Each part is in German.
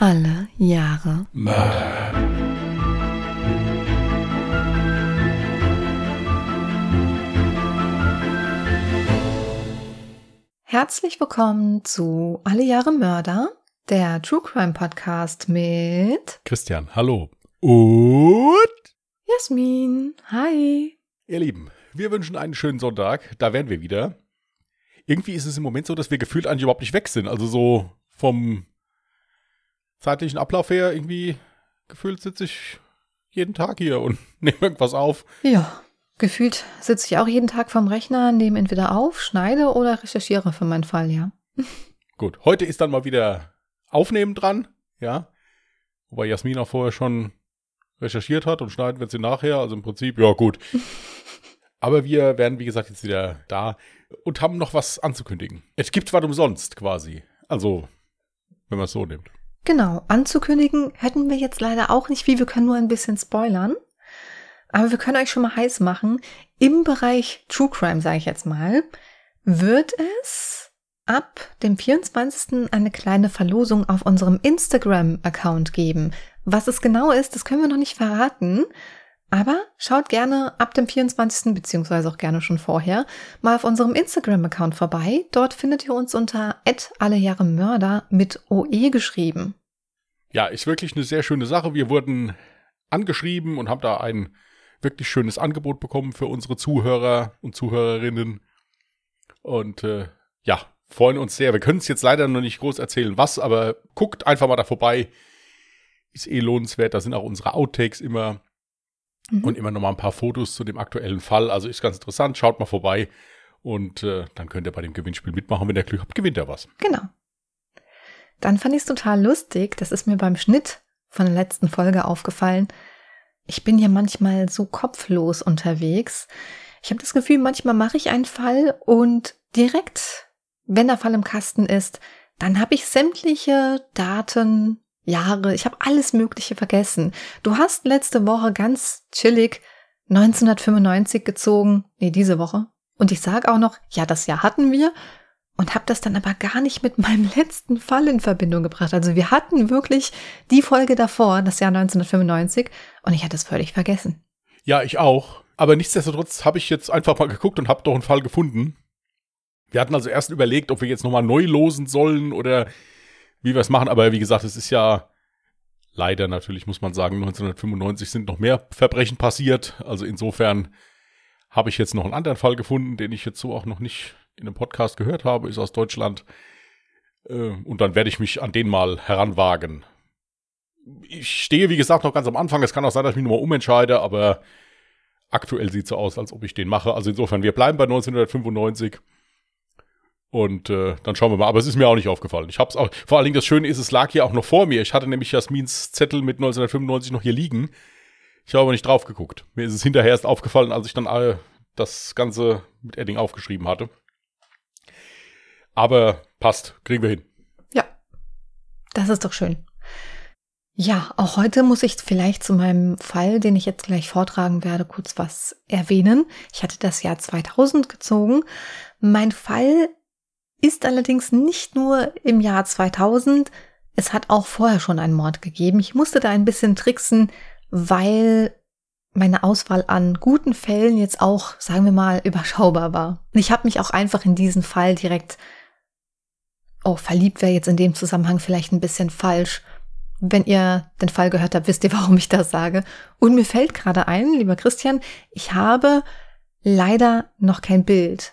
Alle Jahre Mörder. Herzlich willkommen zu Alle Jahre Mörder, der True Crime Podcast mit Christian, hallo. Und Jasmin. Hi. ihr Lieben, wir wünschen einen schönen Sonntag. Da wären wir wieder. Irgendwie ist es im Moment so, dass wir gefühlt eigentlich überhaupt nicht weg sind. Also so vom zeitlichen Ablauf her irgendwie gefühlt sitze ich jeden Tag hier und nehme irgendwas auf. Ja, gefühlt sitze ich auch jeden Tag vorm Rechner, nehme entweder auf, schneide oder recherchiere für meinen Fall, ja. Gut, heute ist dann mal wieder Aufnehmen dran, ja. Wobei Jasmin auch vorher schon recherchiert hat und schneiden wird sie nachher. Also im Prinzip, ja gut. Aber wir werden, wie gesagt, jetzt wieder da und haben noch was anzukündigen. Es gibt was umsonst quasi. Also, wenn man es so nimmt. Genau, anzukündigen hätten wir jetzt leider auch nicht viel. Wir können nur ein bisschen spoilern. Aber wir können euch schon mal heiß machen. Im Bereich True Crime, sage ich jetzt mal, wird es ab dem 24. eine kleine Verlosung auf unserem Instagram-Account geben. Was es genau ist, das können wir noch nicht verraten. Aber schaut gerne ab dem 24. beziehungsweise auch gerne schon vorher mal auf unserem Instagram-Account vorbei. Dort findet ihr uns unter alle Jahre Mörder mit OE geschrieben. Ja, ist wirklich eine sehr schöne Sache. Wir wurden angeschrieben und haben da ein wirklich schönes Angebot bekommen für unsere Zuhörer und Zuhörerinnen. Und äh, ja, freuen uns sehr. Wir können es jetzt leider noch nicht groß erzählen, was, aber guckt einfach mal da vorbei. Ist eh lohnenswert. Da sind auch unsere Outtakes immer Mhm. und immer noch mal ein paar Fotos zu dem aktuellen Fall. Also ist ganz interessant. Schaut mal vorbei und äh, dann könnt ihr bei dem Gewinnspiel mitmachen. Wenn ihr Glück habt, gewinnt ihr was. Genau. Dann fand ich es total lustig, das ist mir beim Schnitt von der letzten Folge aufgefallen. Ich bin ja manchmal so kopflos unterwegs. Ich habe das Gefühl, manchmal mache ich einen Fall und direkt, wenn der Fall im Kasten ist, dann habe ich sämtliche Daten, Jahre, ich habe alles Mögliche vergessen. Du hast letzte Woche ganz chillig 1995 gezogen, nee, diese Woche. Und ich sage auch noch, ja, das Jahr hatten wir und habe das dann aber gar nicht mit meinem letzten Fall in Verbindung gebracht. Also wir hatten wirklich die Folge davor, das Jahr 1995, und ich hatte es völlig vergessen. Ja, ich auch. Aber nichtsdestotrotz habe ich jetzt einfach mal geguckt und habe doch einen Fall gefunden. Wir hatten also erst überlegt, ob wir jetzt nochmal neu losen sollen oder wie wir es machen. Aber wie gesagt, es ist ja leider natürlich, muss man sagen, 1995 sind noch mehr Verbrechen passiert. Also insofern habe ich jetzt noch einen anderen Fall gefunden, den ich jetzt so auch noch nicht in einem Podcast gehört habe, ist aus Deutschland. Äh, Und dann werde ich mich an den mal heranwagen. Ich stehe, wie gesagt, noch ganz am Anfang. Es kann auch sein, dass ich mich nochmal umentscheide, aber aktuell sieht so aus, als ob ich den mache. Also insofern, wir bleiben bei 1995. Und äh, dann schauen wir mal. Aber es ist mir auch nicht aufgefallen. Ich hab's auch. Vor allen Dingen das Schöne ist, es lag hier auch noch vor mir. Ich hatte nämlich Jasmins Zettel mit 1995 noch hier liegen. Ich habe aber nicht drauf geguckt. Mir ist es hinterher erst aufgefallen, als ich dann äh, das Ganze mit Edding aufgeschrieben hatte. Aber passt, kriegen wir hin. Ja, das ist doch schön. Ja, auch heute muss ich vielleicht zu meinem Fall, den ich jetzt gleich vortragen werde, kurz was erwähnen. Ich hatte das Jahr 2000 gezogen. Mein Fall ist allerdings nicht nur im Jahr 2000, es hat auch vorher schon einen Mord gegeben. Ich musste da ein bisschen tricksen, weil meine Auswahl an guten Fällen jetzt auch, sagen wir mal, überschaubar war. Und ich habe mich auch einfach in diesen Fall direkt, oh, verliebt wäre jetzt in dem Zusammenhang vielleicht ein bisschen falsch. Wenn ihr den Fall gehört habt, wisst ihr, warum ich das sage. Und mir fällt gerade ein, lieber Christian, ich habe leider noch kein Bild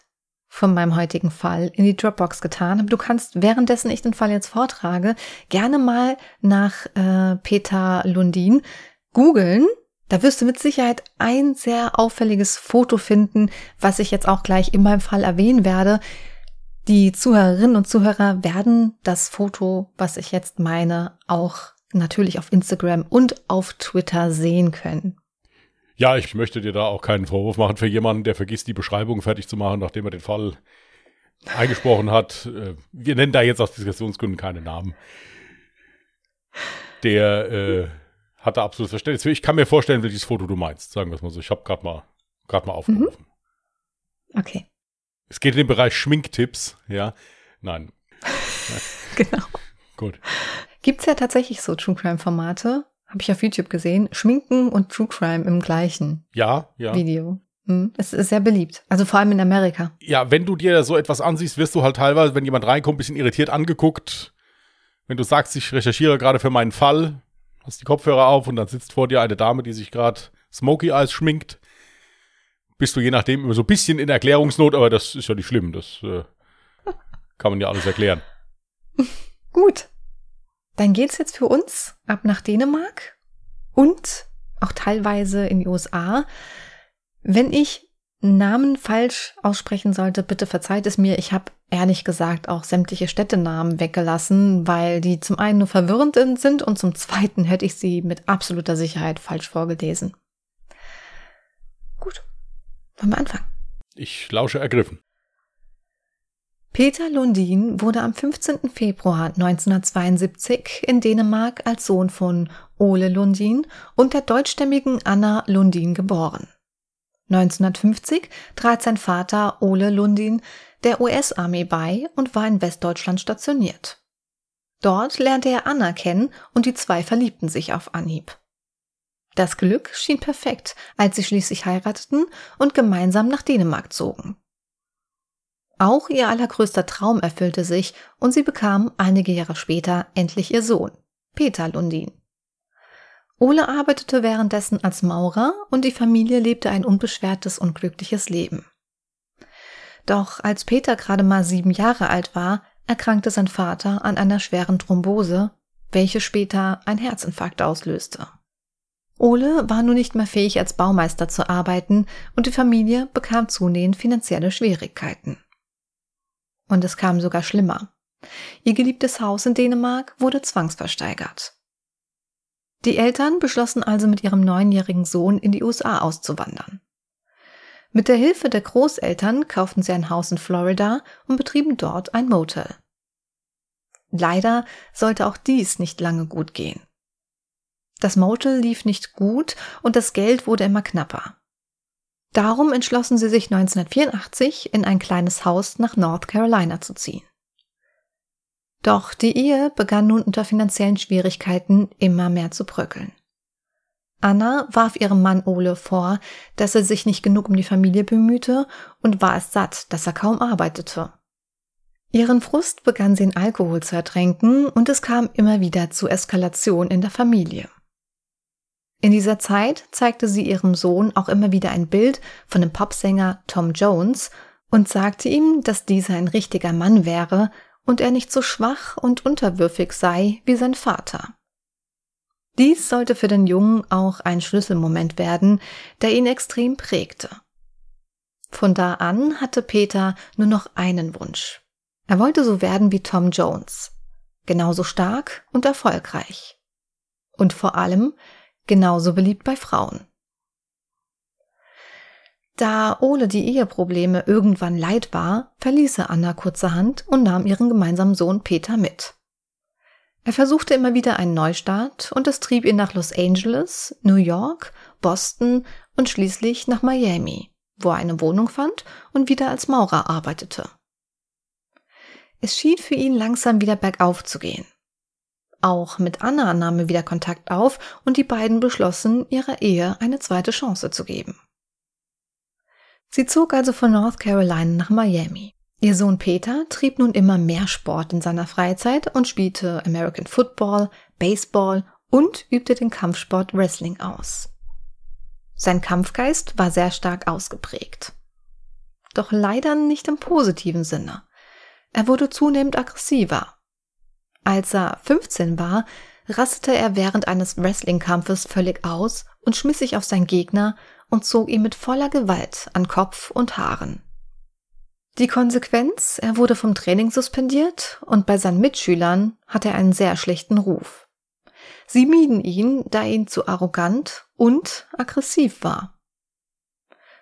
von meinem heutigen Fall in die Dropbox getan. Du kannst, währenddessen ich den Fall jetzt vortrage, gerne mal nach äh, Peter Lundin googeln. Da wirst du mit Sicherheit ein sehr auffälliges Foto finden, was ich jetzt auch gleich in meinem Fall erwähnen werde. Die Zuhörerinnen und Zuhörer werden das Foto, was ich jetzt meine, auch natürlich auf Instagram und auf Twitter sehen können. Ja, ich möchte dir da auch keinen Vorwurf machen für jemanden, der vergisst, die Beschreibung fertig zu machen, nachdem er den Fall eingesprochen hat. Äh, Wir nennen da jetzt aus Diskussionsgründen keine Namen. Der äh, hat da absolutes Verständnis. für. Ich kann mir vorstellen, welches Foto du meinst, sagen wir es mal so. Ich habe gerade mal, grad mal aufgerufen. Okay, Es geht in den Bereich Schminktipps, ja. Nein, genau. gut. Gibt's ja tatsächlich so True Crime Formate, habe ich auf YouTube gesehen, Schminken und True Crime im gleichen Ja, ja. Video. Hm, Es ist sehr beliebt, also vor allem in Amerika. Ja, wenn du dir so etwas ansiehst, wirst du halt teilweise, wenn jemand reinkommt, ein bisschen irritiert angeguckt. Wenn du sagst, ich recherchiere gerade für meinen Fall, hast die Kopfhörer auf und dann sitzt vor dir eine Dame, die sich gerade Smoky Eyes schminkt, bist du je nachdem immer so ein bisschen in Erklärungsnot, aber das ist ja nicht schlimm. Das äh, kann man ja alles erklären. Gut. Dann geht's jetzt für uns ab nach Dänemark und auch teilweise in die USA. Wenn ich Namen falsch aussprechen sollte, bitte verzeiht es mir. Ich habe ehrlich gesagt auch sämtliche Städtenamen weggelassen, weil die zum einen nur verwirrend sind und zum zweiten hätte ich sie mit absoluter Sicherheit falsch vorgelesen. Gut. Wollen wir anfangen? Ich lausche ergriffen. Peter Lundin wurde am 15. Februar 1972 in Dänemark als Sohn von Ole Lundin und der deutschstämmigen Anna Lundin geboren. 1950 trat sein Vater Ole Lundin der US-Armee bei und war in Westdeutschland stationiert. Dort lernte er Anna kennen und die zwei verliebten sich auf Anhieb. Das Glück schien perfekt, als sie schließlich heirateten und gemeinsam nach Dänemark zogen. Auch ihr allergrößter Traum erfüllte sich und sie bekam einige Jahre später endlich ihr Sohn, Peter Lundin. Ole arbeitete währenddessen als Maurer und die Familie lebte ein unbeschwertes und glückliches Leben. Doch als Peter gerade mal sieben Jahre alt war, erkrankte sein Vater an einer schweren Thrombose, welche später ein Herzinfarkt auslöste. Ole war nun nicht mehr fähig, als Baumeister zu arbeiten und die Familie bekam zunehmend finanzielle Schwierigkeiten. Und es kam sogar schlimmer. Ihr geliebtes Haus in Dänemark wurde zwangsversteigert. Die Eltern beschlossen also mit ihrem neunjährigen Sohn in die USA auszuwandern. Mit der Hilfe der Großeltern kauften sie ein Haus in Florida und betrieben dort ein Motel. Leider sollte auch dies nicht lange gut gehen. Das Motel lief nicht gut und das Geld wurde immer knapper. Darum entschlossen sie sich 1984 in ein kleines Haus nach North Carolina zu ziehen. Doch die Ehe begann nun unter finanziellen Schwierigkeiten immer mehr zu bröckeln. Anna warf ihrem Mann Ole vor, dass er sich nicht genug um die Familie bemühte und war es satt, dass er kaum arbeitete. Ihren Frust begann sie in Alkohol zu ertränken und es kam immer wieder zu Eskalation in der Familie. In dieser Zeit zeigte sie ihrem Sohn auch immer wieder ein Bild von dem Popsänger Tom Jones und sagte ihm, dass dieser ein richtiger Mann wäre und er nicht so schwach und unterwürfig sei wie sein Vater. Dies sollte für den Jungen auch ein Schlüsselmoment werden, der ihn extrem prägte. Von da an hatte Peter nur noch einen Wunsch. Er wollte so werden wie Tom Jones, genauso stark und erfolgreich. Und vor allem genauso beliebt bei Frauen. Da Ole die Eheprobleme irgendwann leid war, verließ er Anna kurzerhand und nahm ihren gemeinsamen Sohn Peter mit. Er versuchte immer wieder einen Neustart und es trieb ihn nach Los Angeles, New York, Boston und schließlich nach Miami, wo er eine Wohnung fand und wieder als Maurer arbeitete. Es schien für ihn langsam wieder bergauf zu gehen. Auch mit Anna nahm er wieder Kontakt auf und die beiden beschlossen, ihrer Ehe eine zweite Chance zu geben. Sie zog also von North Carolina nach Miami. Ihr Sohn Peter trieb nun immer mehr Sport in seiner Freizeit und spielte American Football, Baseball und übte den Kampfsport Wrestling aus. Sein Kampfgeist war sehr stark ausgeprägt. Doch leider nicht im positiven Sinne. Er wurde zunehmend aggressiver. Als er 15 war, rastete er während eines Wrestling-Kampfes völlig aus und schmiss sich auf seinen Gegner und zog ihn mit voller Gewalt an Kopf und Haaren. Die Konsequenz, er wurde vom Training suspendiert und bei seinen Mitschülern hatte er einen sehr schlechten Ruf. Sie mieden ihn, da er ihn zu arrogant und aggressiv war.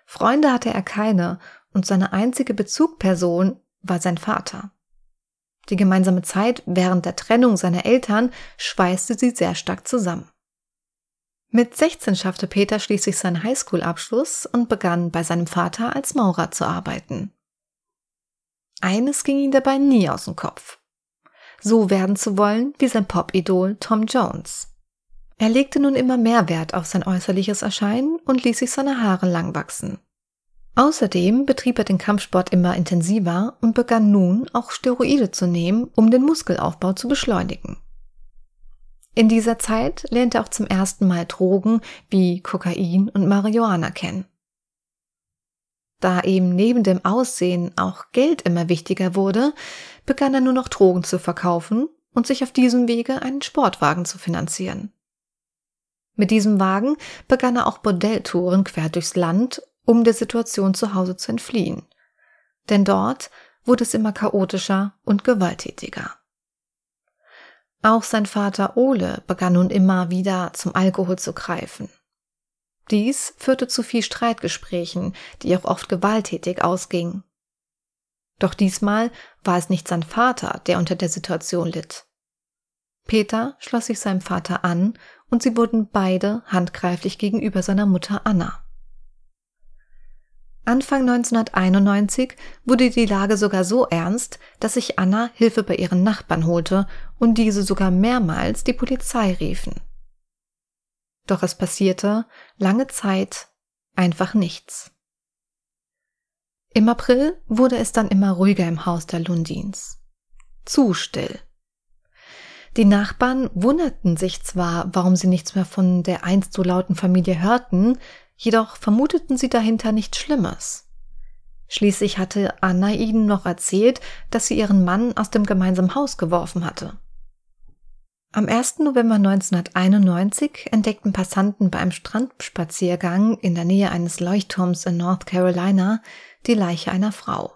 Freunde hatte er keine und seine einzige Bezugperson war sein Vater. Die gemeinsame Zeit während der Trennung seiner Eltern schweißte sie sehr stark zusammen. Mit 16 schaffte Peter schließlich seinen Highschool-Abschluss und begann bei seinem Vater als Maurer zu arbeiten. Eines ging ihm dabei nie aus dem Kopf. so werden zu wollen wie sein Pop-Idol Tom Jones. Er legte nun immer mehr Wert auf sein äußerliches Erscheinen und ließ sich seine Haare lang wachsen. Außerdem betrieb er den Kampfsport immer intensiver und begann nun auch Steroide zu nehmen, um den Muskelaufbau zu beschleunigen. In dieser Zeit lernte er auch zum ersten Mal Drogen wie Kokain und Marihuana kennen. Da ihm neben dem Aussehen auch Geld immer wichtiger wurde, begann er nur noch Drogen zu verkaufen und sich auf diesem Wege einen Sportwagen zu finanzieren. Mit diesem Wagen begann er auch Bordelltouren quer durchs Land, um der Situation zu Hause zu entfliehen. Denn dort wurde es immer chaotischer und gewalttätiger. Auch sein Vater Ole begann nun immer wieder zum Alkohol zu greifen. Dies führte zu viel Streitgesprächen, die auch oft gewalttätig ausgingen. Doch diesmal war es nicht sein Vater, der unter der Situation litt. Peter schloss sich seinem Vater an und sie wurden beide handgreiflich gegenüber seiner Mutter Anna. Anfang 1991 wurde die Lage sogar so ernst, dass sich Anna Hilfe bei ihren Nachbarn holte und diese sogar mehrmals die Polizei riefen. Doch es passierte lange Zeit einfach nichts. Im April wurde es dann immer ruhiger im Haus der Lundins. Zu still. Die Nachbarn wunderten sich zwar, warum sie nichts mehr von der einst so lauten Familie hörten, jedoch vermuteten sie dahinter nichts Schlimmes. Schließlich hatte Anna ihnen noch erzählt, dass sie ihren Mann aus dem gemeinsamen Haus geworfen hatte. Am 1. November 1991 entdeckten Passanten bei einem Strandspaziergang in der Nähe eines Leuchtturms in North Carolina die Leiche einer Frau.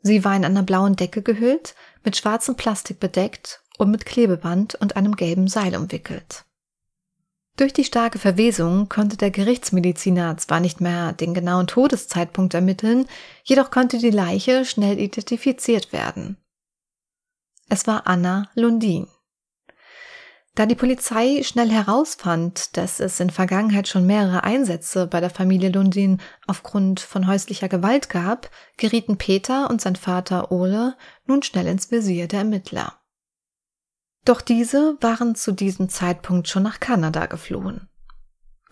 Sie war in einer blauen Decke gehüllt, mit schwarzem Plastik bedeckt und mit Klebeband und einem gelben Seil umwickelt. Durch die starke Verwesung konnte der Gerichtsmediziner zwar nicht mehr den genauen Todeszeitpunkt ermitteln, jedoch konnte die Leiche schnell identifiziert werden. Es war Anna Lundin. Da die Polizei schnell herausfand, dass es in Vergangenheit schon mehrere Einsätze bei der Familie Lundin aufgrund von häuslicher Gewalt gab, gerieten Peter und sein Vater Ole nun schnell ins Visier der Ermittler. Doch diese waren zu diesem Zeitpunkt schon nach Kanada geflohen.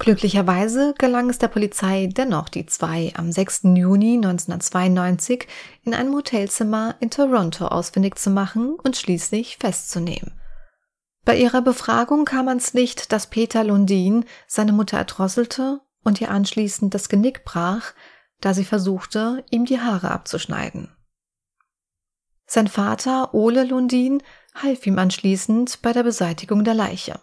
Glücklicherweise gelang es der Polizei dennoch, die zwei am 6. Juni 1992 in einem Hotelzimmer in Toronto ausfindig zu machen und schließlich festzunehmen. Bei ihrer Befragung kam ans Licht, dass Peter Lundin seine Mutter erdrosselte und ihr anschließend das Genick brach, da sie versuchte, ihm die Haare abzuschneiden. Sein Vater Ole Lundin half ihm anschließend bei der Beseitigung der Leiche.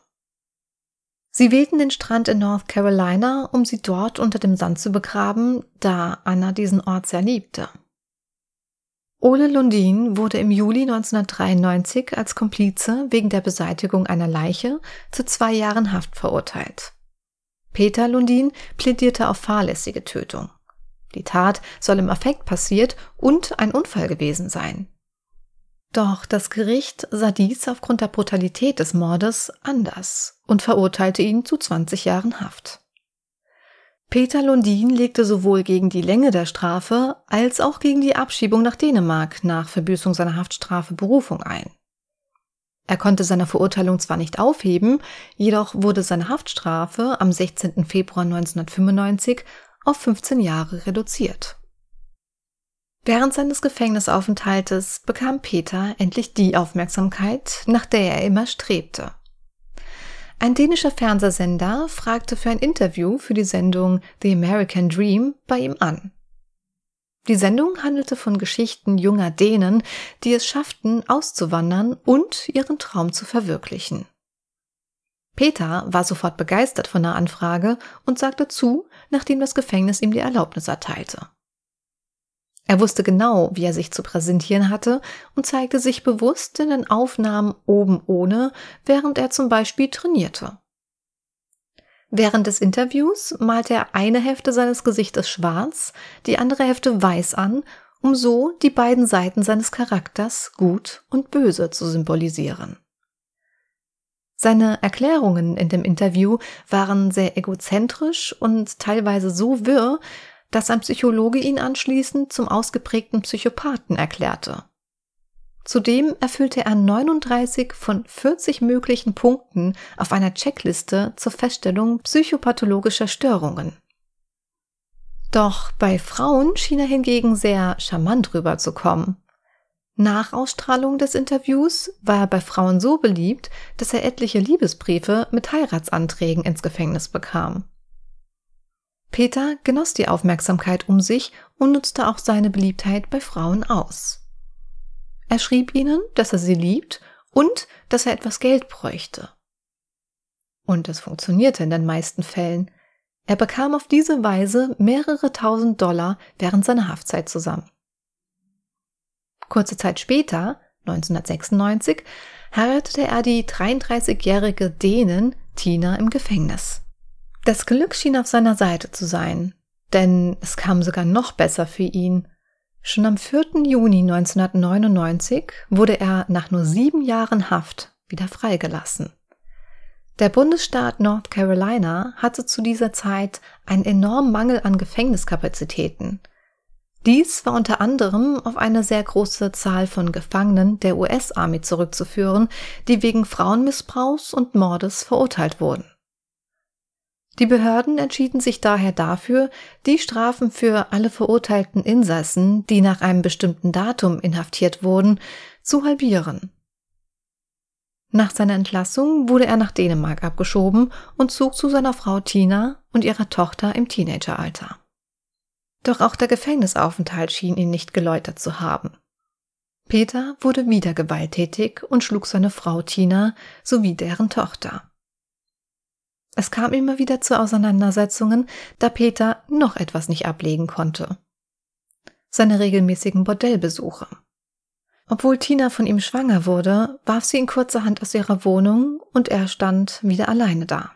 Sie wählten den Strand in North Carolina, um sie dort unter dem Sand zu begraben, da Anna diesen Ort sehr liebte. Ole Lundin wurde im Juli 1993 als Komplize wegen der Beseitigung einer Leiche zu zwei Jahren Haft verurteilt. Peter Lundin plädierte auf fahrlässige Tötung. Die Tat soll im Affekt passiert und ein Unfall gewesen sein. Doch das Gericht sah dies aufgrund der Brutalität des Mordes anders und verurteilte ihn zu 20 Jahren Haft. Peter Lundin legte sowohl gegen die Länge der Strafe als auch gegen die Abschiebung nach Dänemark nach Verbüßung seiner Haftstrafe Berufung ein. Er konnte seine Verurteilung zwar nicht aufheben, jedoch wurde seine Haftstrafe am 16. Februar 1995 auf 15 Jahre reduziert. Während seines Gefängnisaufenthaltes bekam Peter endlich die Aufmerksamkeit, nach der er immer strebte. Ein dänischer Fernsehsender fragte für ein Interview für die Sendung The American Dream bei ihm an. Die Sendung handelte von Geschichten junger Dänen, die es schafften, auszuwandern und ihren Traum zu verwirklichen. Peter war sofort begeistert von der Anfrage und sagte zu, nachdem das Gefängnis ihm die Erlaubnis erteilte. Er wusste genau, wie er sich zu präsentieren hatte und zeigte sich bewusst in den Aufnahmen oben ohne, während er zum Beispiel trainierte. Während des Interviews malte er eine Hälfte seines Gesichtes schwarz, die andere Hälfte weiß an, um so die beiden Seiten seines Charakters gut und böse zu symbolisieren. Seine Erklärungen in dem Interview waren sehr egozentrisch und teilweise so wirr, dass ein Psychologe ihn anschließend zum ausgeprägten Psychopathen erklärte. Zudem erfüllte er 39 von 40 möglichen Punkten auf einer Checkliste zur Feststellung psychopathologischer Störungen. Doch bei Frauen schien er hingegen sehr charmant rüberzukommen. Nach Ausstrahlung des Interviews war er bei Frauen so beliebt, dass er etliche Liebesbriefe mit Heiratsanträgen ins Gefängnis bekam. Peter genoss die Aufmerksamkeit um sich und nutzte auch seine Beliebtheit bei Frauen aus. Er schrieb ihnen, dass er sie liebt und dass er etwas Geld bräuchte. Und es funktionierte in den meisten Fällen. Er bekam auf diese Weise mehrere tausend Dollar während seiner Haftzeit zusammen. Kurze Zeit später, 1996, heiratete er die 33-jährige Dänin Tina im Gefängnis. Das Glück schien auf seiner Seite zu sein, denn es kam sogar noch besser für ihn. Schon am 4. Juni 1999 wurde er nach nur sieben Jahren Haft wieder freigelassen. Der Bundesstaat North Carolina hatte zu dieser Zeit einen enormen Mangel an Gefängniskapazitäten. Dies war unter anderem auf eine sehr große Zahl von Gefangenen der US-Army zurückzuführen, die wegen Frauenmissbrauchs und Mordes verurteilt wurden. Die Behörden entschieden sich daher dafür, die Strafen für alle verurteilten Insassen, die nach einem bestimmten Datum inhaftiert wurden, zu halbieren. Nach seiner Entlassung wurde er nach Dänemark abgeschoben und zog zu seiner Frau Tina und ihrer Tochter im Teenageralter. Doch auch der Gefängnisaufenthalt schien ihn nicht geläutert zu haben. Peter wurde wieder gewalttätig und schlug seine Frau Tina sowie deren Tochter. Es kam immer wieder zu Auseinandersetzungen, da Peter noch etwas nicht ablegen konnte. Seine regelmäßigen Bordellbesuche. Obwohl Tina von ihm schwanger wurde, warf sie ihn kurzerhand aus ihrer Wohnung und er stand wieder alleine da.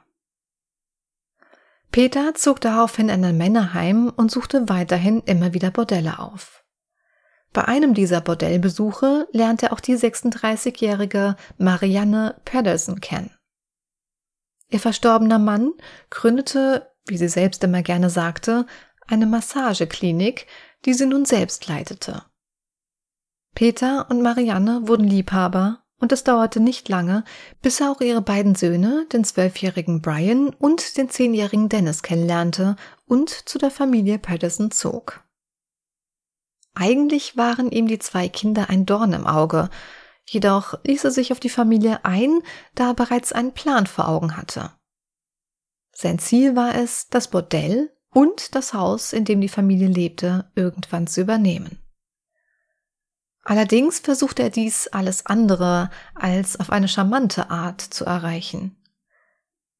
Peter zog daraufhin in ein Männerheim und suchte weiterhin immer wieder Bordelle auf. Bei einem dieser Bordellbesuche lernte er auch die 36-jährige Marianne Pedersen kennen. Ihr verstorbener Mann gründete, wie sie selbst immer gerne sagte, eine Massageklinik, die sie nun selbst leitete. Peter und Marianne wurden Liebhaber und es dauerte nicht lange, bis er auch ihre beiden Söhne, den zwölfjährigen Brian und den zehnjährigen Dennis kennenlernte und zu der Familie Patterson zog. Eigentlich waren ihm die zwei Kinder ein Dorn im Auge, Jedoch ließ er sich auf die Familie ein, da er bereits einen Plan vor Augen hatte. Sein Ziel war es, das Bordell und das Haus, in dem die Familie lebte, irgendwann zu übernehmen. Allerdings versuchte er dies alles andere als auf eine charmante Art zu erreichen.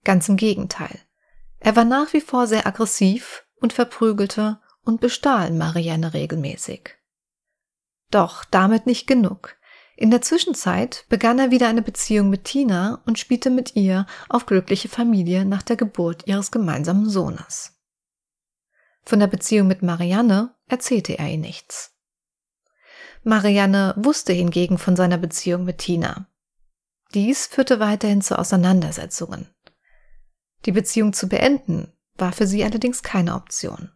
Ganz im Gegenteil. Er war nach wie vor sehr aggressiv und verprügelte und bestahl Marianne regelmäßig. Doch damit nicht genug. In der Zwischenzeit begann er wieder eine Beziehung mit Tina und spielte mit ihr auf glückliche Familie nach der Geburt ihres gemeinsamen Sohnes. Von der Beziehung mit Marianne erzählte er ihr nichts. Marianne wusste hingegen von seiner Beziehung mit Tina. Dies führte weiterhin zu Auseinandersetzungen. Die Beziehung zu beenden war für sie allerdings keine Option.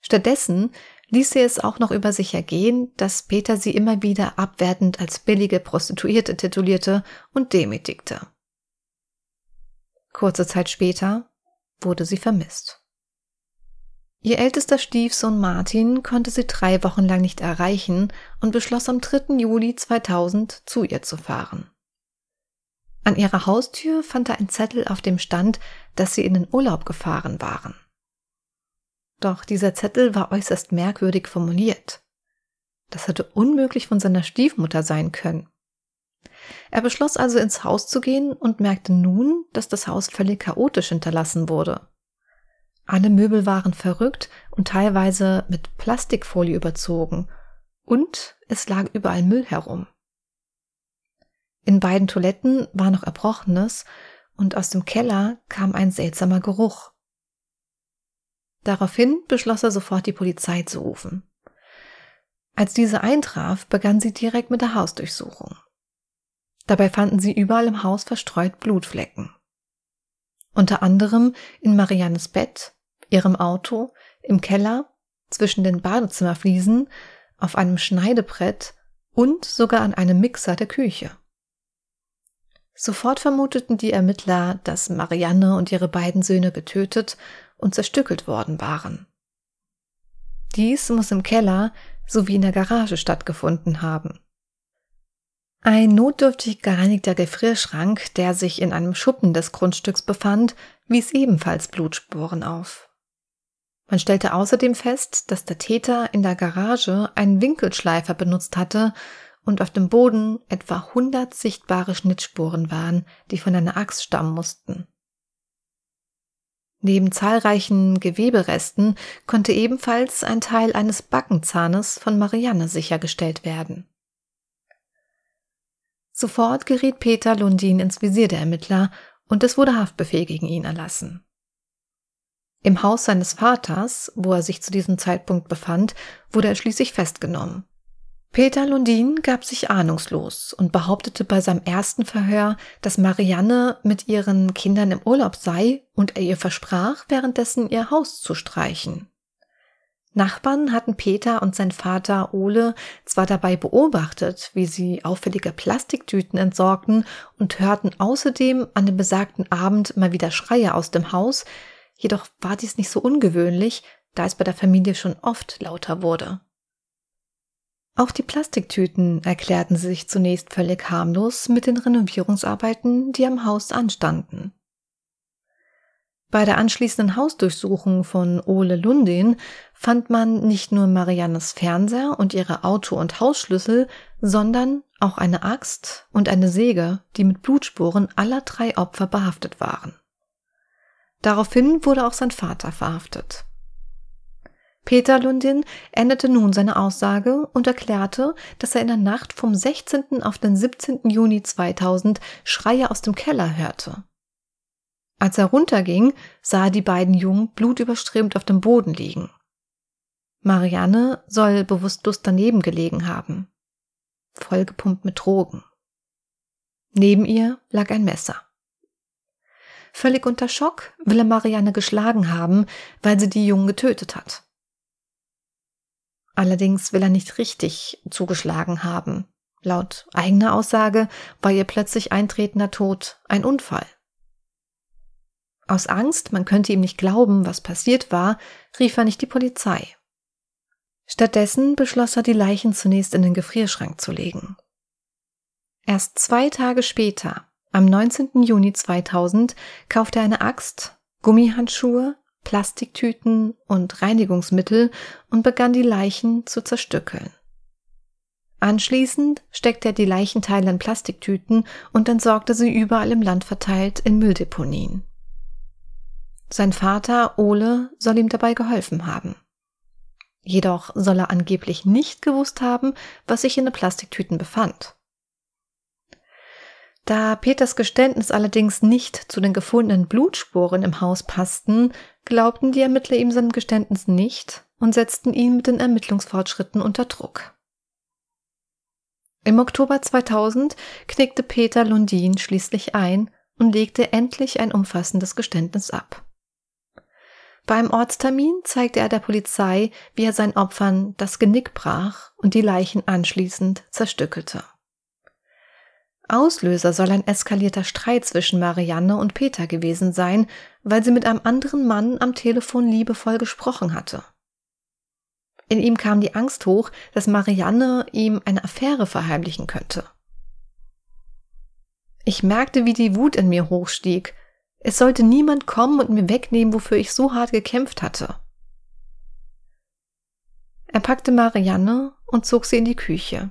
Stattdessen ließ sie es auch noch über sich ergehen, dass Peter sie immer wieder abwertend als billige Prostituierte titulierte und demütigte. Kurze Zeit später wurde sie vermisst. Ihr ältester Stiefsohn Martin konnte sie drei Wochen lang nicht erreichen und beschloss am 3. Juli 2000 zu ihr zu fahren. An ihrer Haustür fand er ein Zettel, auf dem stand, dass sie in den Urlaub gefahren waren. Doch dieser Zettel war äußerst merkwürdig formuliert. Das hatte unmöglich von seiner Stiefmutter sein können. Er beschloss also ins Haus zu gehen und merkte nun, dass das Haus völlig chaotisch hinterlassen wurde. Alle Möbel waren verrückt und teilweise mit Plastikfolie überzogen, und es lag überall Müll herum. In beiden Toiletten war noch Erbrochenes, und aus dem Keller kam ein seltsamer Geruch. Daraufhin beschloss er sofort die Polizei zu rufen. Als diese eintraf, begann sie direkt mit der Hausdurchsuchung. Dabei fanden sie überall im Haus verstreut Blutflecken. Unter anderem in Mariannes Bett, ihrem Auto, im Keller, zwischen den Badezimmerfliesen, auf einem Schneidebrett und sogar an einem Mixer der Küche. Sofort vermuteten die Ermittler, dass Marianne und ihre beiden Söhne getötet und zerstückelt worden waren. Dies muss im Keller sowie in der Garage stattgefunden haben. Ein notdürftig gereinigter Gefrierschrank, der sich in einem Schuppen des Grundstücks befand, wies ebenfalls Blutspuren auf. Man stellte außerdem fest, dass der Täter in der Garage einen Winkelschleifer benutzt hatte und auf dem Boden etwa 100 sichtbare Schnittspuren waren, die von einer Axt stammen mussten. Neben zahlreichen Geweberesten konnte ebenfalls ein Teil eines Backenzahnes von Marianne sichergestellt werden. Sofort geriet Peter Lundin ins Visier der Ermittler und es wurde Haftbefehl gegen ihn erlassen. Im Haus seines Vaters, wo er sich zu diesem Zeitpunkt befand, wurde er schließlich festgenommen. Peter Lundin gab sich ahnungslos und behauptete bei seinem ersten Verhör, dass Marianne mit ihren Kindern im Urlaub sei und er ihr versprach, währenddessen ihr Haus zu streichen. Nachbarn hatten Peter und sein Vater Ole zwar dabei beobachtet, wie sie auffällige Plastiktüten entsorgten und hörten außerdem an dem besagten Abend mal wieder Schreie aus dem Haus, jedoch war dies nicht so ungewöhnlich, da es bei der Familie schon oft lauter wurde. Auch die Plastiktüten erklärten sich zunächst völlig harmlos mit den Renovierungsarbeiten, die am Haus anstanden. Bei der anschließenden Hausdurchsuchung von Ole Lundin fand man nicht nur Mariannes Fernseher und ihre Auto- und Hausschlüssel, sondern auch eine Axt und eine Säge, die mit Blutspuren aller drei Opfer behaftet waren. Daraufhin wurde auch sein Vater verhaftet. Peter Lundin änderte nun seine Aussage und erklärte, dass er in der Nacht vom 16. auf den 17. Juni 2000 Schreie aus dem Keller hörte. Als er runterging, sah er die beiden Jungen blutüberströmt auf dem Boden liegen. Marianne soll bewusstlos daneben gelegen haben, vollgepumpt mit Drogen. Neben ihr lag ein Messer. Völlig unter Schock will er Marianne geschlagen haben, weil sie die Jungen getötet hat. Allerdings will er nicht richtig zugeschlagen haben. Laut eigener Aussage war ihr plötzlich eintretender Tod ein Unfall. Aus Angst, man könnte ihm nicht glauben, was passiert war, rief er nicht die Polizei. Stattdessen beschloss er, die Leichen zunächst in den Gefrierschrank zu legen. Erst zwei Tage später, am 19. Juni 2000, kaufte er eine Axt, Gummihandschuhe, Plastiktüten und Reinigungsmittel und begann die Leichen zu zerstückeln. Anschließend steckte er die Leichenteile in Plastiktüten und entsorgte sie überall im Land verteilt in Mülldeponien. Sein Vater Ole soll ihm dabei geholfen haben. Jedoch soll er angeblich nicht gewusst haben, was sich in den Plastiktüten befand. Da Peters Geständnis allerdings nicht zu den gefundenen Blutspuren im Haus passten, glaubten die Ermittler ihm sein Geständnis nicht und setzten ihn mit den Ermittlungsfortschritten unter Druck. Im Oktober 2000 knickte Peter Lundin schließlich ein und legte endlich ein umfassendes Geständnis ab. Beim Ortstermin zeigte er der Polizei, wie er seinen Opfern das Genick brach und die Leichen anschließend zerstückelte. Auslöser soll ein eskalierter Streit zwischen Marianne und Peter gewesen sein, weil sie mit einem anderen Mann am Telefon liebevoll gesprochen hatte. In ihm kam die Angst hoch, dass Marianne ihm eine Affäre verheimlichen könnte. Ich merkte, wie die Wut in mir hochstieg. Es sollte niemand kommen und mir wegnehmen, wofür ich so hart gekämpft hatte. Er packte Marianne und zog sie in die Küche.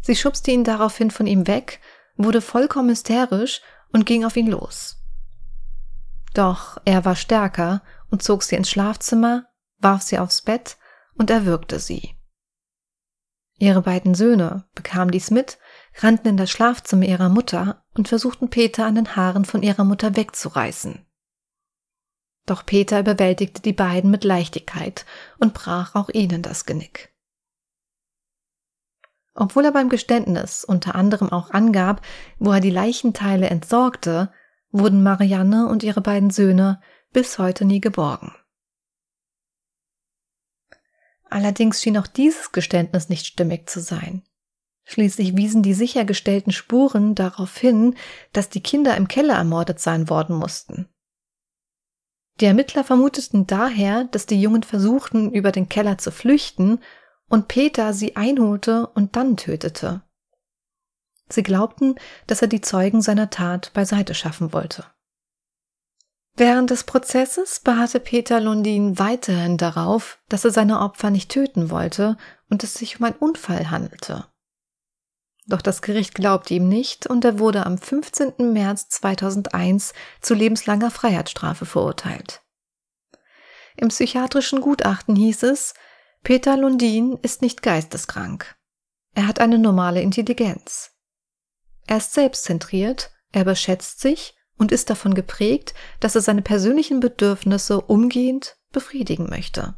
Sie schubste ihn daraufhin von ihm weg, wurde vollkommen hysterisch und ging auf ihn los. Doch er war stärker und zog sie ins Schlafzimmer, warf sie aufs Bett und erwürgte sie. Ihre beiden Söhne bekamen dies mit, rannten in das Schlafzimmer ihrer Mutter und versuchten Peter an den Haaren von ihrer Mutter wegzureißen. Doch Peter überwältigte die beiden mit Leichtigkeit und brach auch ihnen das Genick. Obwohl er beim Geständnis unter anderem auch angab, wo er die Leichenteile entsorgte, wurden Marianne und ihre beiden Söhne bis heute nie geborgen. Allerdings schien auch dieses Geständnis nicht stimmig zu sein. Schließlich wiesen die sichergestellten Spuren darauf hin, dass die Kinder im Keller ermordet sein worden mussten. Die Ermittler vermuteten daher, dass die Jungen versuchten, über den Keller zu flüchten und Peter sie einholte und dann tötete. Sie glaubten, dass er die Zeugen seiner Tat beiseite schaffen wollte. Während des Prozesses beharrte Peter Lundin weiterhin darauf, dass er seine Opfer nicht töten wollte und es sich um einen Unfall handelte. Doch das Gericht glaubte ihm nicht und er wurde am 15. März 2001 zu lebenslanger Freiheitsstrafe verurteilt. Im psychiatrischen Gutachten hieß es, Peter Lundin ist nicht geisteskrank. Er hat eine normale Intelligenz. Er ist selbstzentriert, er überschätzt sich und ist davon geprägt, dass er seine persönlichen Bedürfnisse umgehend befriedigen möchte.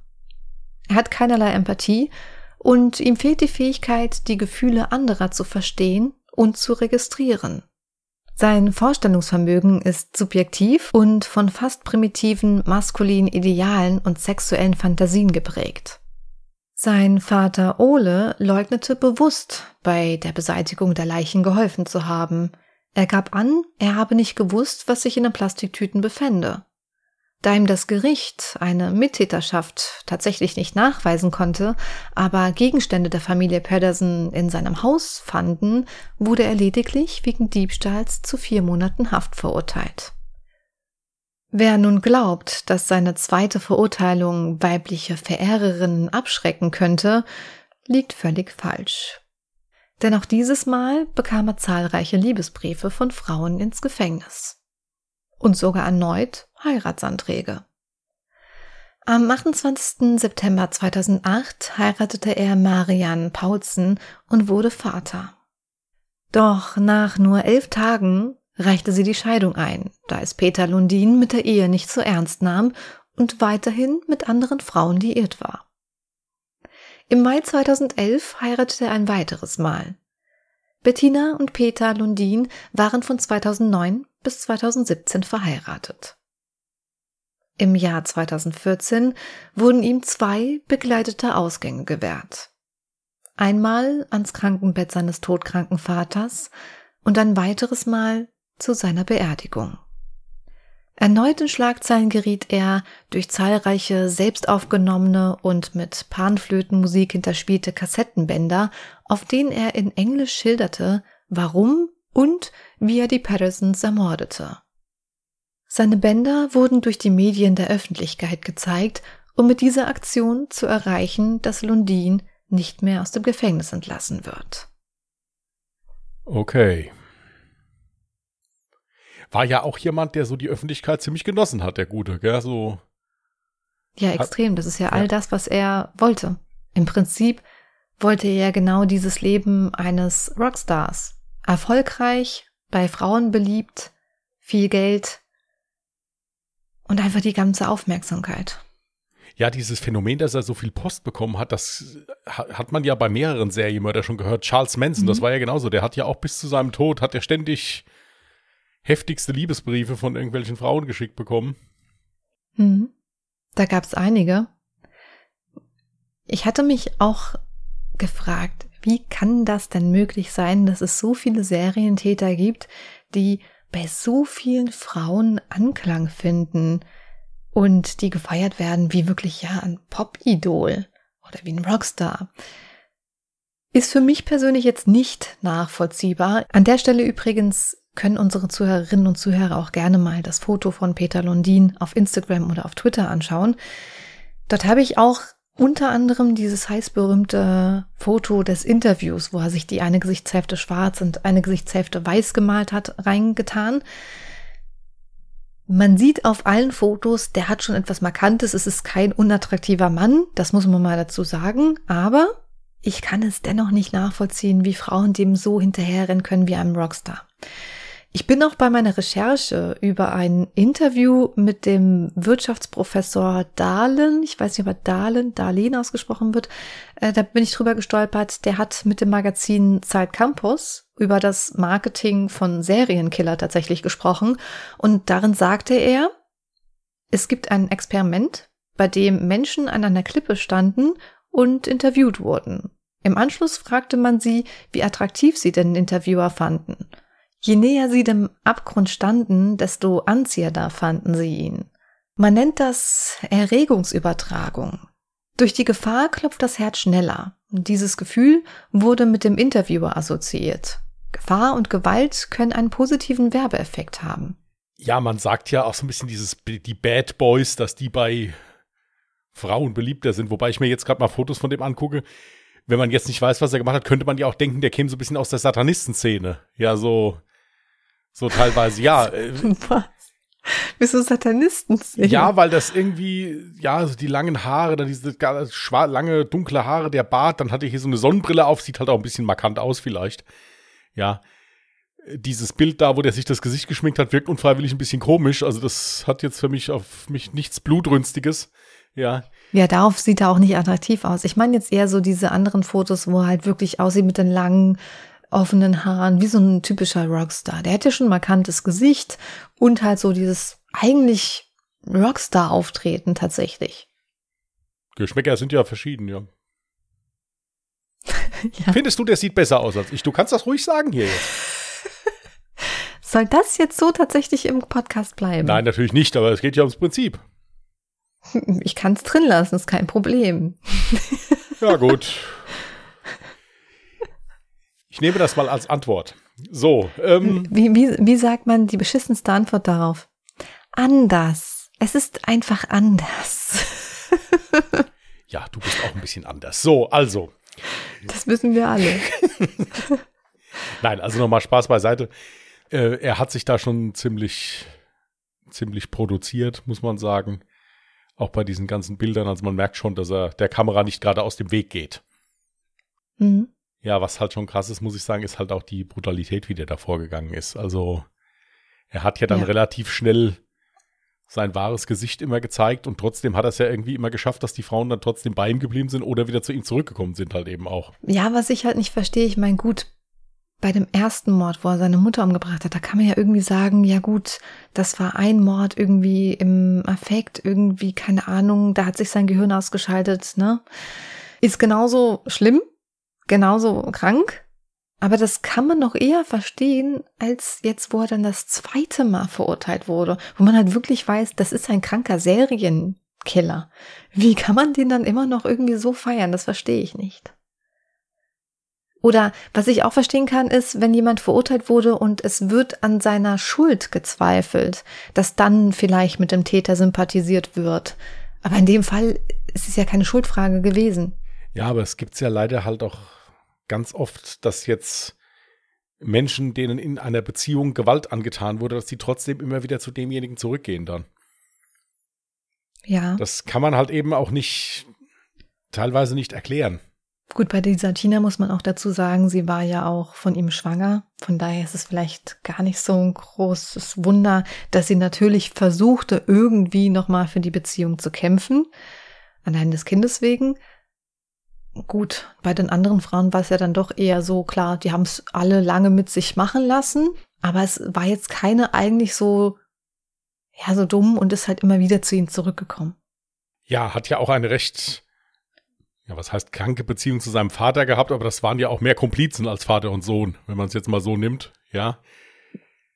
Er hat keinerlei Empathie und ihm fehlt die Fähigkeit, die Gefühle anderer zu verstehen und zu registrieren. Sein Vorstellungsvermögen ist subjektiv und von fast primitiven maskulinen Idealen und sexuellen Fantasien geprägt. Sein Vater Ole leugnete bewusst, bei der Beseitigung der Leichen geholfen zu haben. Er gab an, er habe nicht gewusst, was sich in den Plastiktüten befände. Da ihm das Gericht eine Mittäterschaft tatsächlich nicht nachweisen konnte, aber Gegenstände der Familie Pedersen in seinem Haus fanden, wurde er lediglich wegen Diebstahls zu vier Monaten Haft verurteilt. Wer nun glaubt, dass seine zweite Verurteilung weibliche Verehrerinnen abschrecken könnte, liegt völlig falsch. Denn auch dieses Mal bekam er zahlreiche Liebesbriefe von Frauen ins Gefängnis. Und sogar erneut Heiratsanträge. Am 28. September 2008 heiratete er Marianne Paulsen und wurde Vater. Doch nach nur elf Tagen reichte sie die Scheidung ein, da es Peter Lundin mit der Ehe nicht so ernst nahm und weiterhin mit anderen Frauen liiert war. Im Mai 2011 heiratete er ein weiteres Mal. Bettina und Peter Lundin waren von 2009 bis 2017 verheiratet. Im Jahr 2014 wurden ihm zwei begleitete Ausgänge gewährt. Einmal ans Krankenbett seines todkranken Vaters und ein weiteres Mal zu seiner Beerdigung. Erneut in Schlagzeilen geriet er durch zahlreiche selbst aufgenommene und mit Panflötenmusik hinterspielte Kassettenbänder, auf denen er in Englisch schilderte, warum und wie er die Pattersons ermordete. Seine Bänder wurden durch die Medien der Öffentlichkeit gezeigt, um mit dieser Aktion zu erreichen, dass Lundin nicht mehr aus dem Gefängnis entlassen wird. Okay war ja auch jemand, der so die Öffentlichkeit ziemlich genossen hat, der Gute, gell? So. Ja, extrem. Das ist ja, ja all das, was er wollte. Im Prinzip wollte er genau dieses Leben eines Rockstars. Erfolgreich, bei Frauen beliebt, viel Geld und einfach die ganze Aufmerksamkeit. Ja, dieses Phänomen, dass er so viel Post bekommen hat, das hat man ja bei mehreren Serienmörder schon gehört. Charles Manson, mhm. das war ja genauso. Der hat ja auch bis zu seinem Tod, hat er ständig heftigste Liebesbriefe von irgendwelchen Frauen geschickt bekommen. Mhm. Da gab es einige. Ich hatte mich auch gefragt, wie kann das denn möglich sein, dass es so viele Serientäter gibt, die bei so vielen Frauen Anklang finden und die gefeiert werden wie wirklich ja ein Pop-Idol oder wie ein Rockstar. Ist für mich persönlich jetzt nicht nachvollziehbar. An der Stelle übrigens können unsere Zuhörerinnen und Zuhörer auch gerne mal das Foto von Peter Lundin auf Instagram oder auf Twitter anschauen. Dort habe ich auch unter anderem dieses heißberühmte Foto des Interviews, wo er sich die eine Gesichtshälfte schwarz und eine Gesichtshälfte weiß gemalt hat, reingetan. Man sieht auf allen Fotos, der hat schon etwas Markantes. Es ist kein unattraktiver Mann, das muss man mal dazu sagen. Aber ich kann es dennoch nicht nachvollziehen, wie Frauen dem so hinterherrennen können wie einem Rockstar. Ich bin auch bei meiner Recherche über ein Interview mit dem Wirtschaftsprofessor Dahlen, ich weiß nicht, ob er Dahlen, Dahlen ausgesprochen wird, äh, da bin ich drüber gestolpert, der hat mit dem Magazin Zeit Campus über das Marketing von Serienkiller tatsächlich gesprochen und darin sagte er, es gibt ein Experiment, bei dem Menschen an einer Klippe standen und interviewt wurden. Im Anschluss fragte man sie, wie attraktiv sie den Interviewer fanden. Je näher sie dem Abgrund standen, desto anziehender fanden sie ihn. Man nennt das Erregungsübertragung. Durch die Gefahr klopft das Herz schneller. Dieses Gefühl wurde mit dem Interviewer assoziiert. Gefahr und Gewalt können einen positiven Werbeeffekt haben. Ja, man sagt ja auch so ein bisschen dieses, die Bad Boys, dass die bei Frauen beliebter sind, wobei ich mir jetzt gerade mal Fotos von dem angucke wenn man jetzt nicht weiß, was er gemacht hat, könnte man ja auch denken, der käme so ein bisschen aus der Satanistenszene. Ja, so, so teilweise, ja. Äh? Wieso Satanistenszene? Ja, weil das irgendwie, ja, so die langen Haare, dann diese lange, dunkle Haare, der Bart, dann hatte ich hier so eine Sonnenbrille auf, sieht halt auch ein bisschen markant aus vielleicht. Ja. Dieses Bild da, wo der sich das Gesicht geschminkt hat, wirkt unfreiwillig ein bisschen komisch. Also das hat jetzt für mich auf mich nichts Blutrünstiges. Ja. Ja, darauf sieht er auch nicht attraktiv aus. Ich meine jetzt eher so diese anderen Fotos, wo er halt wirklich aussieht mit den langen, offenen Haaren, wie so ein typischer Rockstar. Der hätte schon ein markantes Gesicht und halt so dieses eigentlich Rockstar-Auftreten tatsächlich. Geschmäcker sind ja verschieden, ja. ja. Findest du, der sieht besser aus als ich? Du kannst das ruhig sagen hier jetzt. Soll das jetzt so tatsächlich im Podcast bleiben? Nein, natürlich nicht, aber es geht ja ums Prinzip. Ich kann es drin lassen, ist kein Problem. Ja, gut. Ich nehme das mal als Antwort. So. Ähm, wie, wie, wie sagt man die beschissenste Antwort darauf? Anders. Es ist einfach anders. ja, du bist auch ein bisschen anders. So, also. Das wissen wir alle. Nein, also nochmal Spaß beiseite. Äh, er hat sich da schon ziemlich, ziemlich produziert, muss man sagen. Auch bei diesen ganzen Bildern, also man merkt schon, dass er der Kamera nicht gerade aus dem Weg geht. Mhm. Ja, was halt schon krass ist, muss ich sagen, ist halt auch die Brutalität, wie der da vorgegangen ist. Also er hat ja dann ja. relativ schnell sein wahres Gesicht immer gezeigt und trotzdem hat er es ja irgendwie immer geschafft, dass die Frauen dann trotzdem bei ihm geblieben sind oder wieder zu ihm zurückgekommen sind halt eben auch. Ja, was ich halt nicht verstehe, ich meine, gut, bei dem ersten Mord, wo er seine Mutter umgebracht hat, da kann man ja irgendwie sagen, ja gut, das war ein Mord irgendwie im Affekt, irgendwie, keine Ahnung, da hat sich sein Gehirn ausgeschaltet, ne? Ist genauso schlimm, genauso krank, aber das kann man noch eher verstehen, als jetzt, wo er dann das zweite Mal verurteilt wurde, wo man halt wirklich weiß, das ist ein kranker Serienkiller. Wie kann man den dann immer noch irgendwie so feiern? Das verstehe ich nicht. Oder was ich auch verstehen kann, ist, wenn jemand verurteilt wurde und es wird an seiner Schuld gezweifelt, dass dann vielleicht mit dem Täter sympathisiert wird. Aber in dem Fall ist es ja keine Schuldfrage gewesen. Ja, aber es gibt ja leider halt auch ganz oft, dass jetzt Menschen, denen in einer Beziehung Gewalt angetan wurde, dass sie trotzdem immer wieder zu demjenigen zurückgehen dann. Ja. Das kann man halt eben auch nicht, teilweise nicht erklären. Gut, bei dieser Tina muss man auch dazu sagen, sie war ja auch von ihm schwanger. Von daher ist es vielleicht gar nicht so ein großes Wunder, dass sie natürlich versuchte, irgendwie nochmal für die Beziehung zu kämpfen. Allein des Kindes wegen. Gut, bei den anderen Frauen war es ja dann doch eher so klar, die haben es alle lange mit sich machen lassen. Aber es war jetzt keine eigentlich so, ja, so dumm und ist halt immer wieder zu ihm zurückgekommen. Ja, hat ja auch eine recht ja, was heißt kranke Beziehung zu seinem Vater gehabt, aber das waren ja auch mehr Komplizen als Vater und Sohn, wenn man es jetzt mal so nimmt, ja.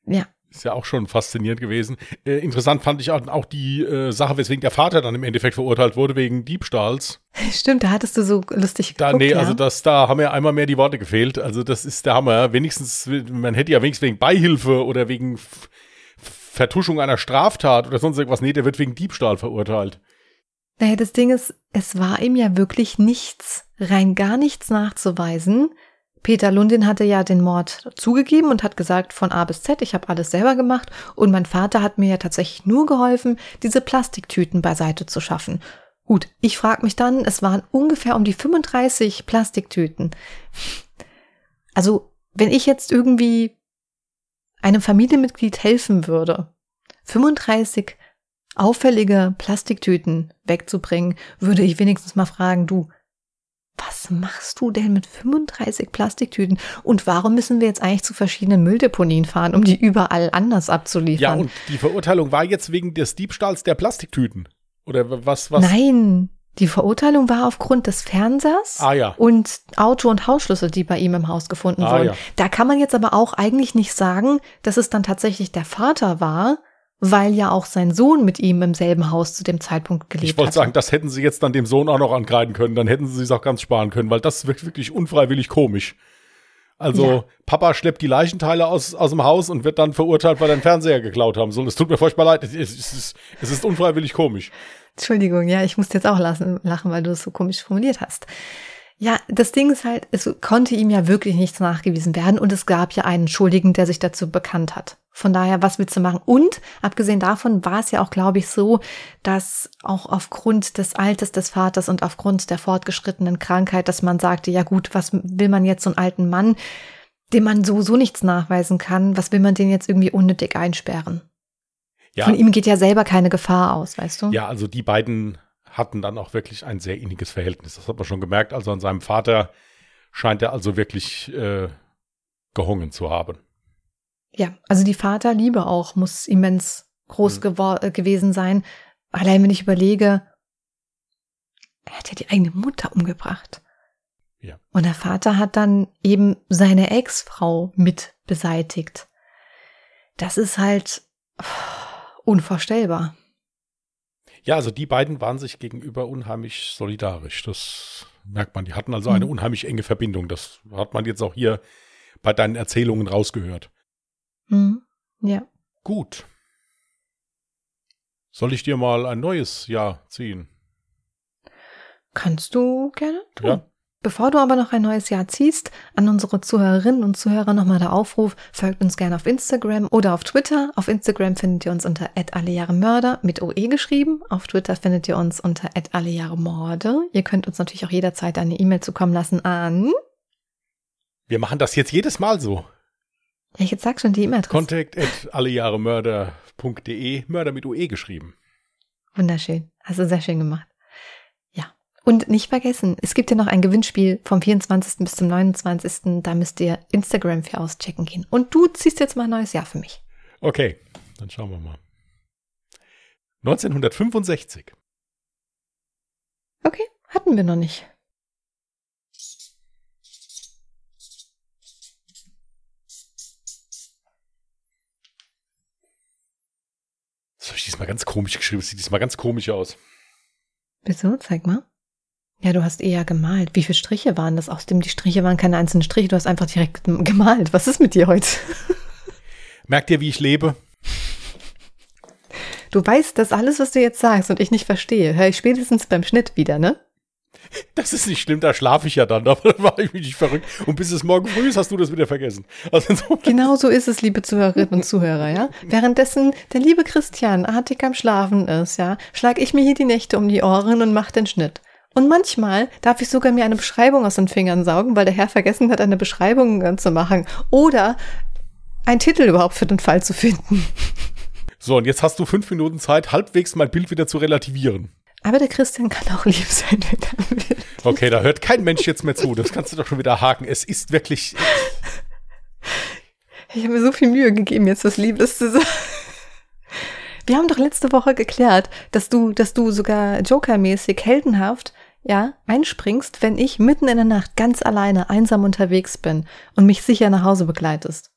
Ja. Ist ja auch schon faszinierend gewesen. Äh, interessant fand ich auch, auch die äh, Sache, weswegen der Vater dann im Endeffekt verurteilt wurde, wegen Diebstahls. Stimmt, da hattest du so lustig geguckt, Da, nee, ja? also das, da haben ja einmal mehr die Worte gefehlt. Also das ist der Hammer. Wenigstens, man hätte ja wenigstens wegen Beihilfe oder wegen Vertuschung einer Straftat oder sonst irgendwas. Nee, der wird wegen Diebstahl verurteilt. Naja, das Ding ist, es war ihm ja wirklich nichts, rein gar nichts nachzuweisen. Peter Lundin hatte ja den Mord zugegeben und hat gesagt, von A bis Z, ich habe alles selber gemacht und mein Vater hat mir ja tatsächlich nur geholfen, diese Plastiktüten beiseite zu schaffen. Gut, ich frage mich dann, es waren ungefähr um die 35 Plastiktüten. Also, wenn ich jetzt irgendwie einem Familienmitglied helfen würde, 35 auffällige Plastiktüten wegzubringen, würde ich wenigstens mal fragen, du, was machst du denn mit 35 Plastiktüten? Und warum müssen wir jetzt eigentlich zu verschiedenen Mülldeponien fahren, um die überall anders abzuliefern? Ja, und die Verurteilung war jetzt wegen des Diebstahls der Plastiktüten. Oder was, was? Nein, Die Verurteilung war aufgrund des Fernsehers Ah ja. und Auto- und Hausschlüssel, die bei ihm im Haus gefunden Ah, wurden. ja. Da kann man jetzt aber auch eigentlich nicht sagen, dass es dann tatsächlich der Vater war, weil ja auch sein Sohn mit ihm im selben Haus zu dem Zeitpunkt gelebt Ich wollte hat. sagen, das hätten sie jetzt dann dem Sohn auch noch ankreiden können, dann hätten sie es auch ganz sparen können, weil das wirkt wirklich unfreiwillig komisch. Also, Ja. Papa schleppt die Leichenteile aus, aus dem Haus und wird dann verurteilt, weil er den Fernseher geklaut haben soll. Es tut mir furchtbar leid. Es, es, ist, es ist unfreiwillig komisch. Entschuldigung, ja, ich musste jetzt auch lassen, lachen, weil du es so komisch formuliert hast. Ja, das Ding ist halt, es konnte ihm ja wirklich nichts nachgewiesen werden und es gab ja einen Schuldigen, der sich dazu bekannt hat. Von daher, was willst du machen? Und abgesehen davon war es ja auch, glaube ich, so, dass auch aufgrund des Alters des Vaters und aufgrund der fortgeschrittenen Krankheit, dass man sagte, ja gut, was will man jetzt so einen alten Mann, dem man sowieso nichts nachweisen kann, was will man den jetzt irgendwie unnötig einsperren? Ja, Von ihm geht ja selber keine Gefahr aus, weißt du? ja, also die beiden hatten dann auch wirklich ein sehr inniges Verhältnis. Das hat man schon gemerkt. Also an seinem Vater scheint er also wirklich äh, gehungen zu haben. Ja, also die Vaterliebe auch muss immens groß Mhm. äh, gewesen sein. Allein wenn ich überlege, er hat ja die eigene Mutter umgebracht. Ja. Und der Vater hat dann eben seine Ex-Frau mit beseitigt. Das ist halt pff, unvorstellbar. Ja, also die beiden waren sich gegenüber unheimlich solidarisch. Das merkt man. Die hatten also eine Mhm. unheimlich enge Verbindung. Das hat man jetzt auch hier bei deinen Erzählungen rausgehört. Hm. Ja. Gut. Soll ich dir mal ein neues Jahr ziehen? Kannst du gerne tun. Ja. Bevor du aber noch ein neues Jahr ziehst, an unsere Zuhörerinnen und Zuhörer nochmal der Aufruf, folgt uns gerne auf Instagram oder auf Twitter. Auf Instagram findet ihr uns unter allejahremörder mit OE geschrieben. Auf Twitter findet ihr uns unter allejahremorde. Ihr könnt uns natürlich auch jederzeit eine E-Mail zukommen lassen an, Wir machen das jetzt jedes Mal so. ja, ich jetzt sag schon die E-Mail-Adresse. Contact at allejahremörder.de, Mörder mit UE geschrieben. Wunderschön. Hast du sehr schön gemacht. Und nicht vergessen, es gibt ja noch ein Gewinnspiel vom 24. bis zum 29. Da müsst ihr Instagram für auschecken gehen. Und du ziehst jetzt mal ein neues Jahr für mich. Okay, dann schauen wir mal. 1965. Okay, hatten wir noch nicht. Das habe ich diesmal ganz komisch geschrieben. Das sieht diesmal ganz komisch aus. Wieso? Zeig mal. Ja, du hast eher gemalt. Wie viele Striche waren das? Außerdem, die Striche waren keine einzelnen Striche, du hast einfach direkt gemalt. Was ist mit dir heute? Merkt ihr, wie ich lebe? Du weißt, dass alles, was du jetzt sagst und ich nicht verstehe, höre ich spätestens beim Schnitt wieder, ne? Das ist nicht schlimm, da schlafe ich ja dann. Da war ich mich nicht verrückt. Und bis es morgen früh ist, hast du das wieder vergessen. Also insofern- Genau so ist es, liebe Zuhörerinnen und Zuhörer, ja. Währenddessen der liebe Christian artig am Schlafen ist, ja, schlag ich mir hier die Nächte um die Ohren und mach den Schnitt. Und manchmal darf ich sogar mir eine Beschreibung aus den Fingern saugen, weil der Herr vergessen hat, eine Beschreibung zu machen. Oder einen Titel überhaupt für den Fall zu finden. So, und jetzt hast du fünf Minuten Zeit, halbwegs mein Bild wieder zu relativieren. Aber der Christian kann auch lieb sein, wenn er will. Okay, da hört kein Mensch jetzt mehr zu. Das kannst du doch schon wieder haken. Es ist wirklich. Ich habe mir so viel Mühe gegeben, jetzt was Liebes zu sagen. Wir haben doch letzte Woche geklärt, dass du, dass du sogar Joker-mäßig heldenhaft, ja, einspringst, wenn ich mitten in der Nacht ganz alleine einsam unterwegs bin und mich sicher nach Hause begleitest.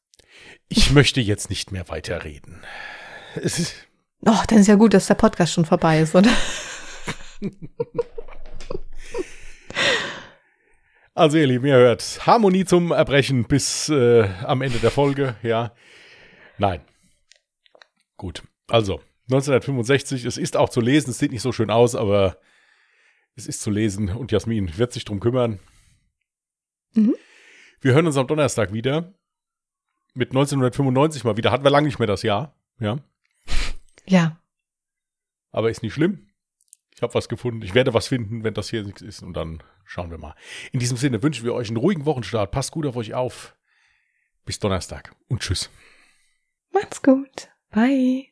Ich möchte jetzt nicht mehr weiterreden. Es ist, Oh, dann ist ja gut, dass der Podcast schon vorbei ist, oder? also, ihr Lieben, ihr hört Harmonie zum Erbrechen bis äh, am Ende der Folge, ja. Nein. Gut. Also, 1965, es ist auch zu lesen, es sieht nicht so schön aus, aber es ist zu lesen und Jasmin wird sich drum kümmern. Mhm. Wir hören uns am Donnerstag wieder. Mit 1995 mal wieder. Hatten wir lange nicht mehr das Jahr. Ja. Ja. Aber ist nicht schlimm. Ich habe was gefunden. Ich werde was finden, wenn das hier nichts ist. Und dann schauen wir mal. In diesem Sinne wünschen wir euch einen ruhigen Wochenstart. Passt gut auf euch auf. Bis Donnerstag und tschüss. Macht's gut. Bye.